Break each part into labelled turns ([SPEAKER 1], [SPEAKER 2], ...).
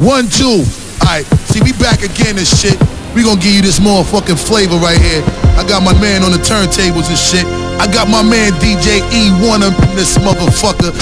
[SPEAKER 1] One, two. Alright, see, we back again and shit. We gonna give you this motherfucking flavor right here. I got my man on the turntables and shit. I got my man DJ E1 up in this motherfucker.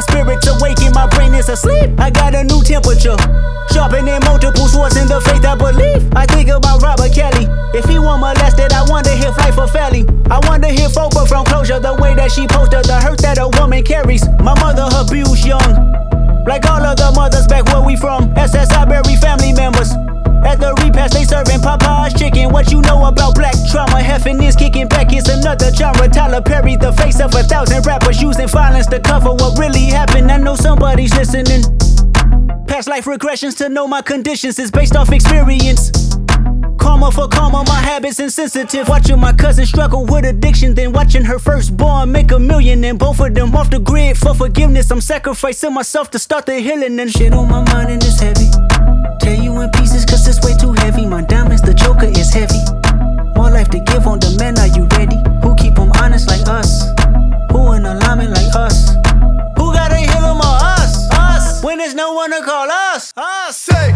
[SPEAKER 2] My
[SPEAKER 3] spirit's awakened, my brain is asleep. I got a new temperature. Sharpening multiple swords in the faith I believe. I think about Robert Kelly. If he were molested, I wonder if life for Felly. I wonder if Oprah from closure, the way that she posted the hurt that a woman carries. My mother abused young. Like all of the mothers back where we from. SSI bury family members. At the repast, they serving Popeye's chicken. What you know about black trauma? Heffing is kicking back. It's another genre. Tyler Perry, the face of a thousand rappers using violence to cover what really happened. I know somebody's listening. Past life regressions to know my conditions is based off experience. Karma for karma, my habits insensitive. Watching my cousin struggle with addiction, then watching her firstborn make a million, and both of them off the grid for forgiveness. I'm sacrificing myself to start the healing, and shit on my mind and it's heavy. Tear you in pieces cause it's way too heavy. My diamonds, the joker is heavy. More life to give on demand, are you ready? Who keep them honest like us? Who in alignment like us? Who gotta heal them or us? Us! When there's no one to call us? Us!
[SPEAKER 4] Say,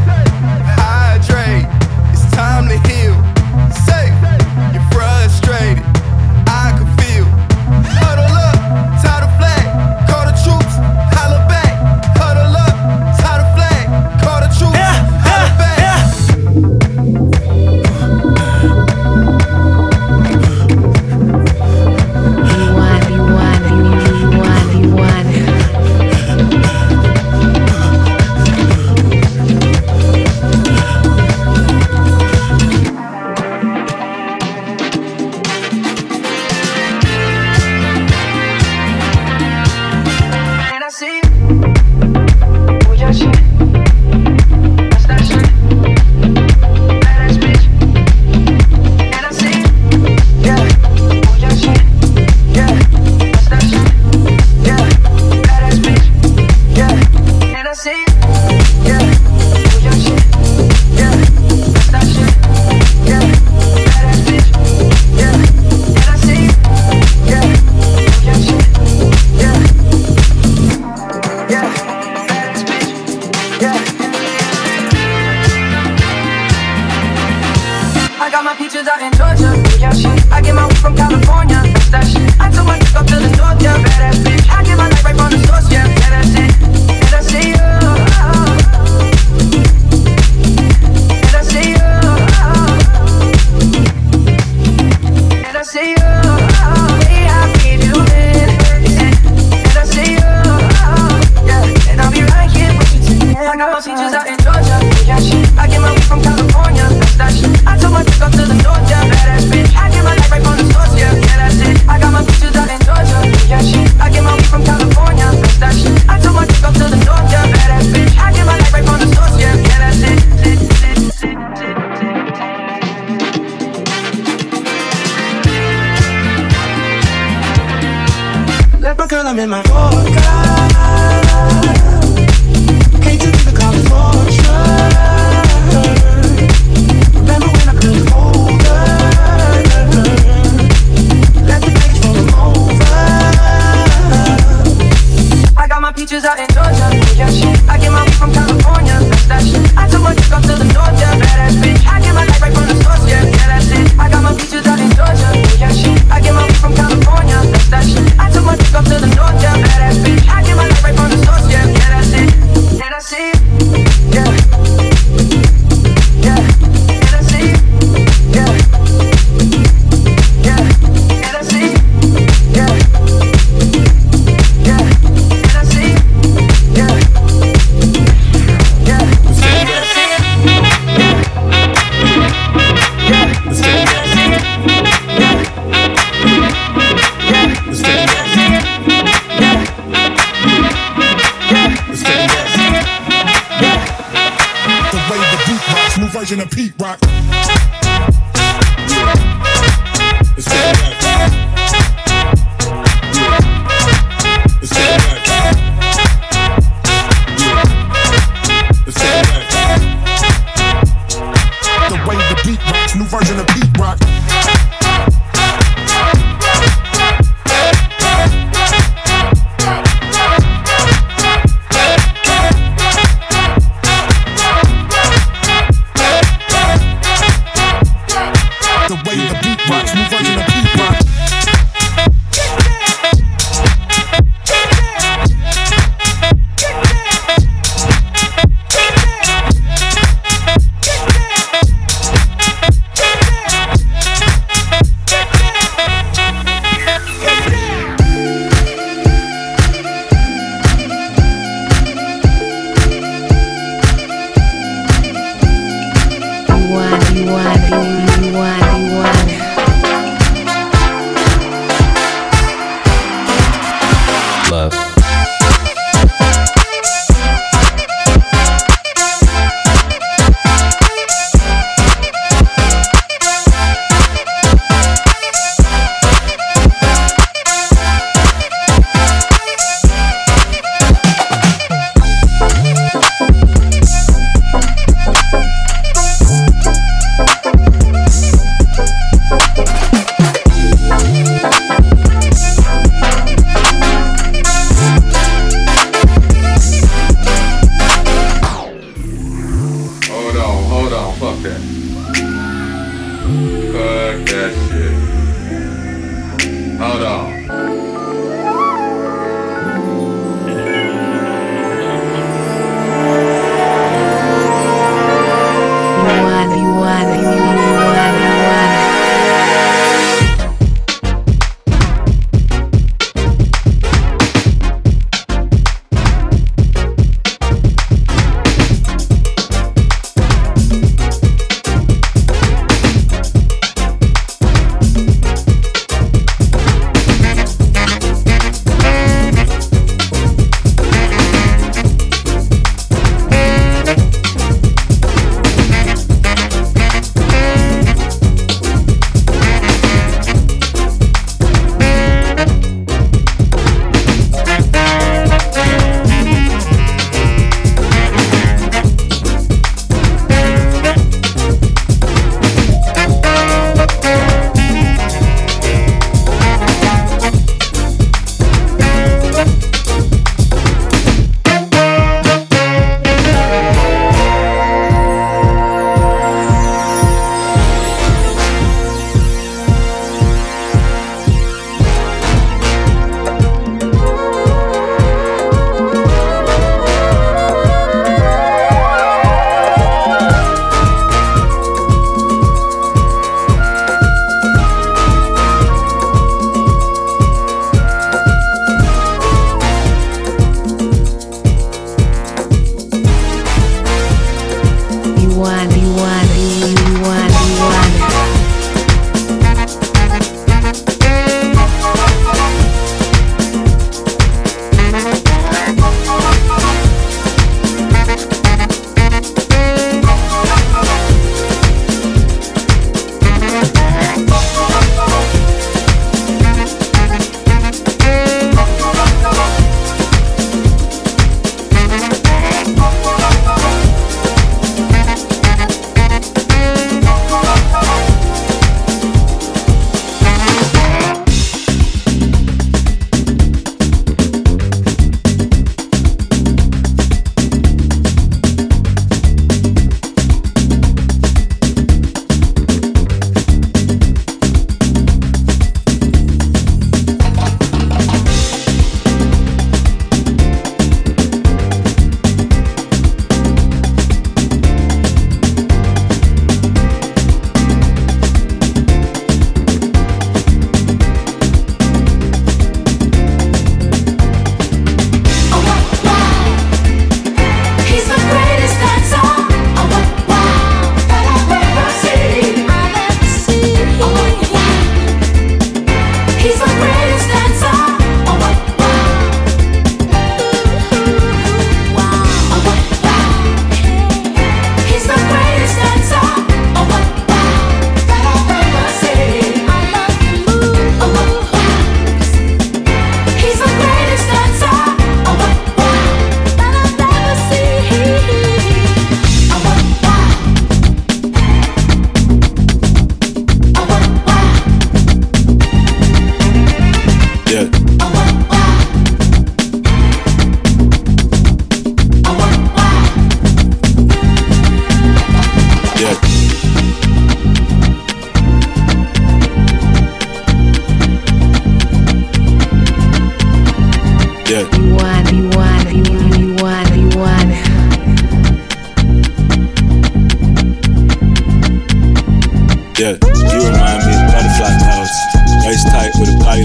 [SPEAKER 5] Got out in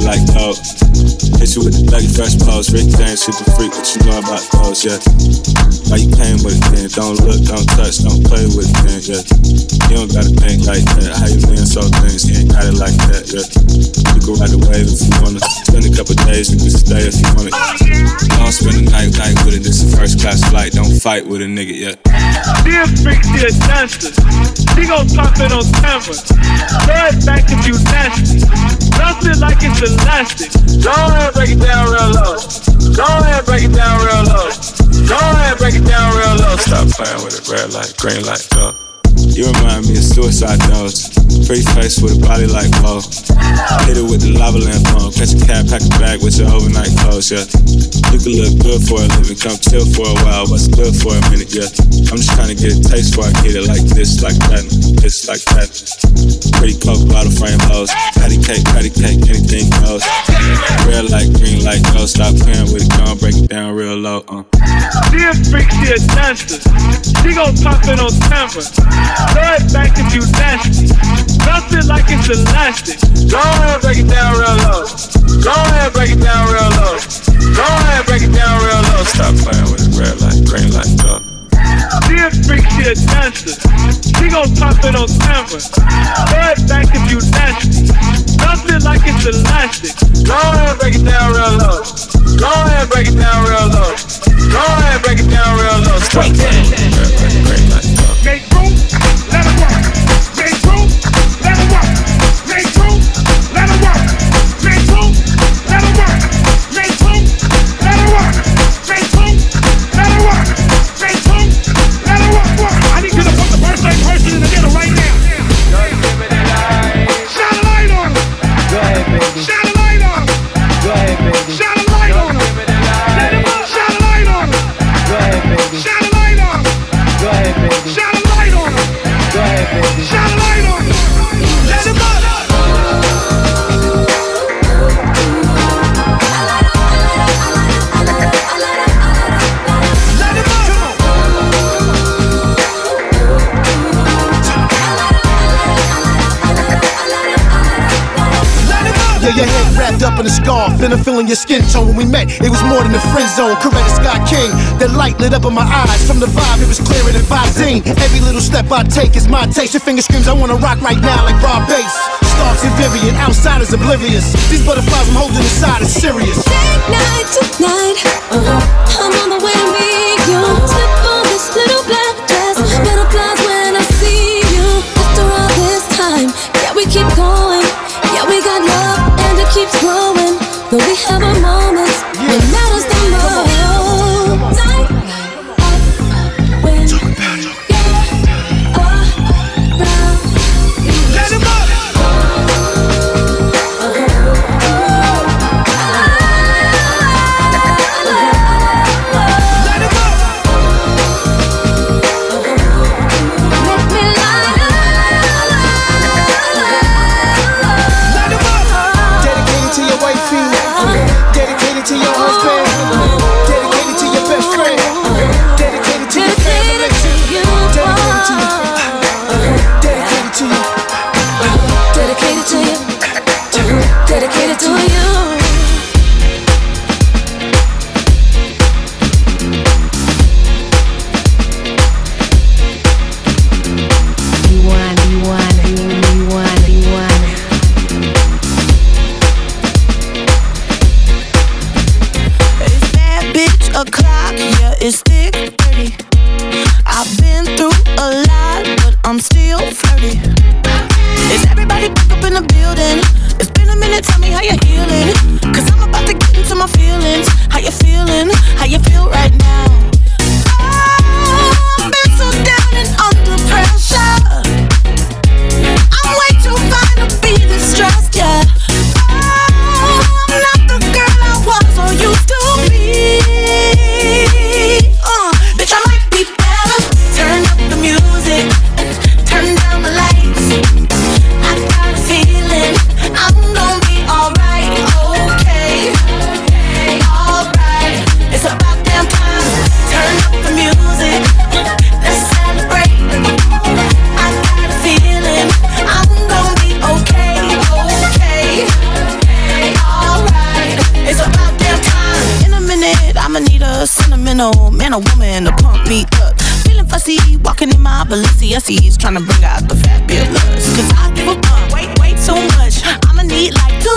[SPEAKER 6] like dope. Hit you with the Dougie Fresh pose. Rick James, super freak, what you know about those, yeah. Why you came with it? Don't look, don't touch, don't play with it yeah. You don't gotta think like that. How you lean so things, you ain't got it like that, yeah. You can ride the wave if you wanna. Spend a couple days, you can stay if you want it. Don't spend the night, night with it. This a first class flight. Don't fight with a nigga, yeah.
[SPEAKER 7] Dear freak, dear dancer, she gon' pop it on camera. Throw it back if you nasty. Bounce it like it's elastic. Go ahead, break it down real low. Go ahead, break it down real low. Go ahead, break it down real low.
[SPEAKER 6] Stop playing with it, red light, green light, go. You remind me of suicide dogs. Pretty face with a body like Bo. Hit it with the lava lamp on. Catch a cab, pack a bag with your overnight clothes, yeah. You can look good for a living, come chill for a while, what's good for a minute, yeah. I'm just trying to get a taste before I get it like this, like that, this, like that. Pretty coke bottle frame hoes. Patty cake, patty cake, anything goes. Red light, green light, go. Stop playing with it, gon' break it down real low, uh.
[SPEAKER 7] Dear freak, dear dancer, she gon' pop it on camera. Throw it back if you nasty. Bounce it like it's elastic. Go ahead, break it down real low. Go ahead, break it down real low. Go ahead, break it down real low.
[SPEAKER 6] Stop playing with it, red light, green light, go.
[SPEAKER 7] Dear freak, dear dancer, she gon' pop it on camera. Throw it back if you nasty. Bounce it like it's elastic. Go ahead, break it down real low. Go ahead, break it down real low. Go ahead, break it down real low. Stop playing with it, red light,
[SPEAKER 8] in a
[SPEAKER 9] scarf, and I'm feeling your skin tone when we met. It was more than a friend zone. Coretta Scott King, that light lit up in my eyes. From the vibe, it was clearer than Visine. Every little step I take is my taste. Your finger screams, I wanna rock right now like Rob Bass. Starks and Vivian, outsiders oblivious. These butterflies I'm holding inside is serious.
[SPEAKER 10] night tonight. Uh-huh.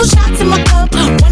[SPEAKER 11] Shots in my cup.